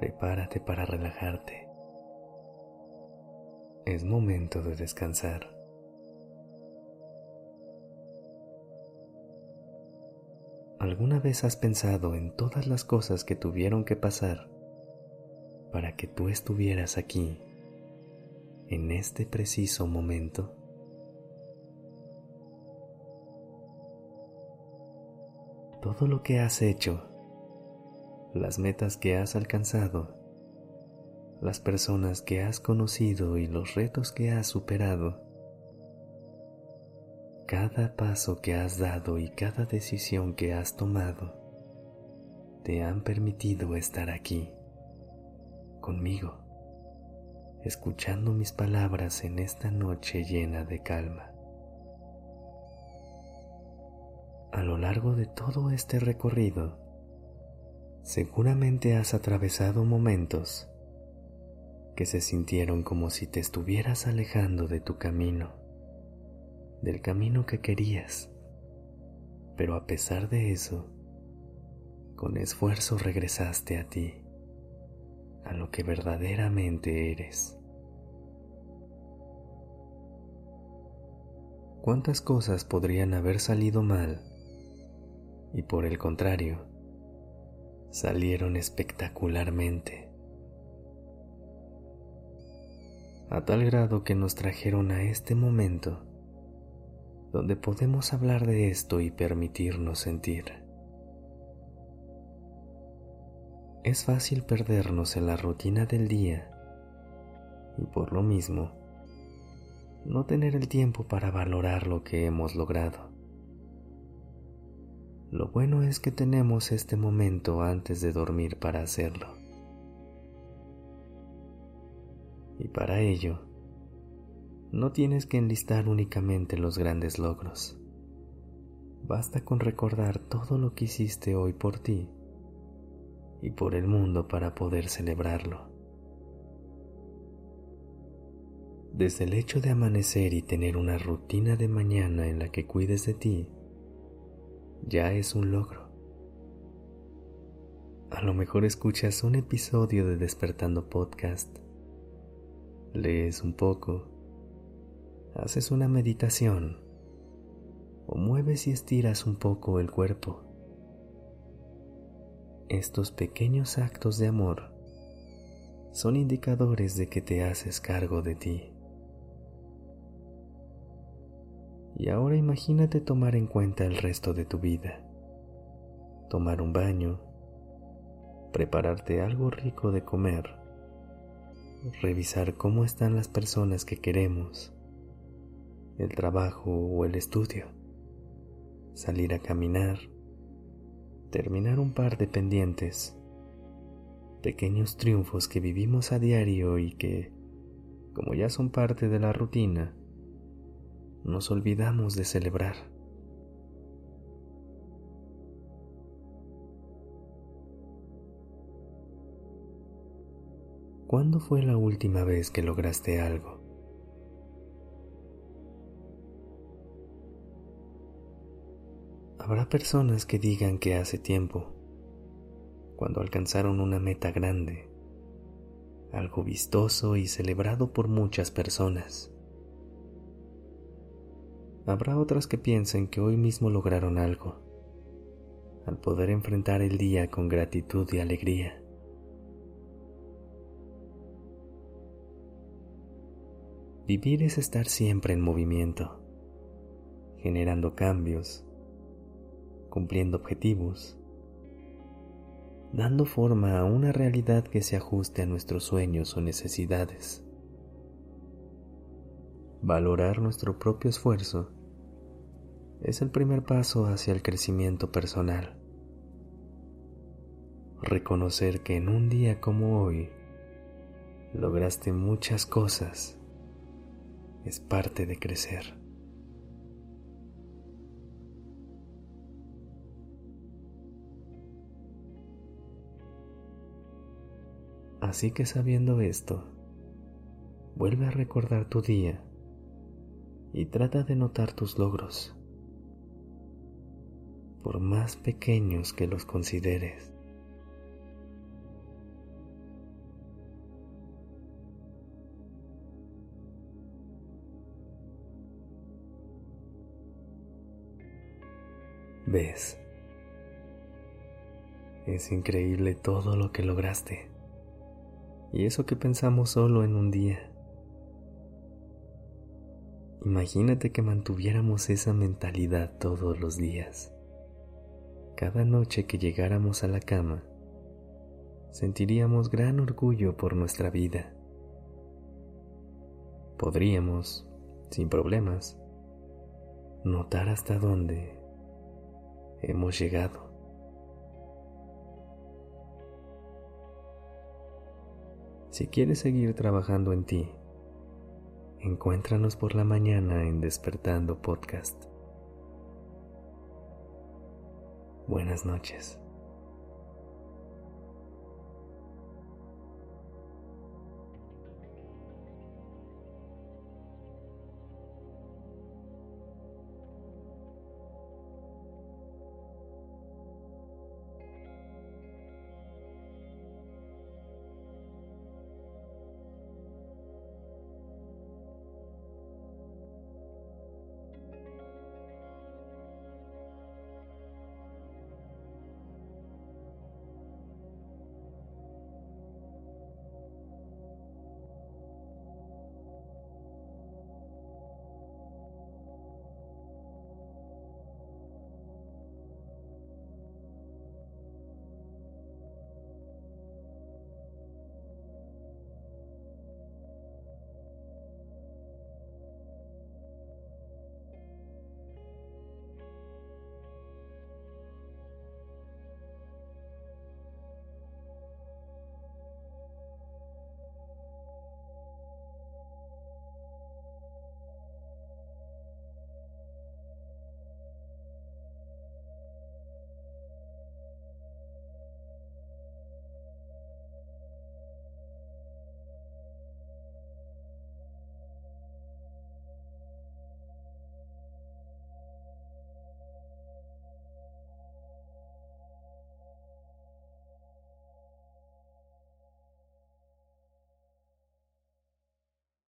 Prepárate para relajarte. Es momento de descansar. ¿Alguna vez has pensado en todas las cosas que tuvieron que pasar para que tú estuvieras aquí, en este preciso momento? todo lo que has hecho, las metas que has alcanzado, las personas que has conocido y los retos que has superado. Cada paso que has dado y cada decisión que has tomado te han permitido estar aquí, conmigo, escuchando mis palabras en esta noche llena de calma. a lo largo de todo este recorrido, seguramente has atravesado momentos que se sintieron como si te estuvieras alejando de tu camino, del camino que querías, pero a pesar de eso, con esfuerzo regresaste a ti, a lo que verdaderamente eres. ¿Cuántas cosas podrían haber salido mal y por el contrario, salieron espectacularmente, a tal grado que nos trajeron a este momento donde podemos hablar de esto y permitirnos sentir. Es fácil perdernos en la rutina del día y por lo mismo no tener el tiempo para valorar lo que hemos logrado. Lo bueno es que tenemos este momento antes de dormir para hacerlo. Y para ello, no tienes que enlistar únicamente los grandes logros. Basta con recordar todo lo que hiciste hoy por ti y por el mundo para poder celebrarlo. Desde el hecho de amanecer y tener una rutina de mañana en la que cuides de ti, ya es un logro. A lo mejor escuchas un episodio de Despertando Podcast, lees un poco, haces una meditación o mueves y estiras un poco el cuerpo. Estos pequeños actos de amor son indicadores de que te haces cargo de ti. Y ahora imagínate tomar en cuenta el resto de tu vida. Tomar un baño, prepararte algo rico de comer, revisar cómo están las personas que queremos, el trabajo o el estudio, salir a caminar, terminar un par de pendientes, pequeños triunfos que vivimos a diario y que, como ya son parte de la rutina, nos olvidamos de celebrar. ¿Cuándo fue la última vez que lograste algo? Habrá personas que digan que hace tiempo, cuando alcanzaron una meta grande, algo vistoso y celebrado por muchas personas. Habrá otras que piensen que hoy mismo lograron algo, al poder enfrentar el día con gratitud y alegría. Vivir es estar siempre en movimiento, generando cambios, cumpliendo objetivos, dando forma a una realidad que se ajuste a nuestros sueños o necesidades. Valorar nuestro propio esfuerzo es el primer paso hacia el crecimiento personal. reconocer que en un día como hoy lograste muchas cosas es parte de crecer. Así que sabiendo esto, vuelve a recordar tu día y trata de notar tus logros, por más pequeños que los consideres. ¿Ves? Es increíble todo lo que lograste. Y eso que pensamos solo en un día. Imagínate que mantuviéramos esa mentalidad todos los días. Cada noche que llegáramos a la cama, sentiríamos gran orgullo por nuestra vida. Podríamos, sin problemas, notar hasta dónde hemos llegado. Si quieres seguir trabajando en ti, encuéntranos por la mañana en Despertando Podcast. Buenas noches.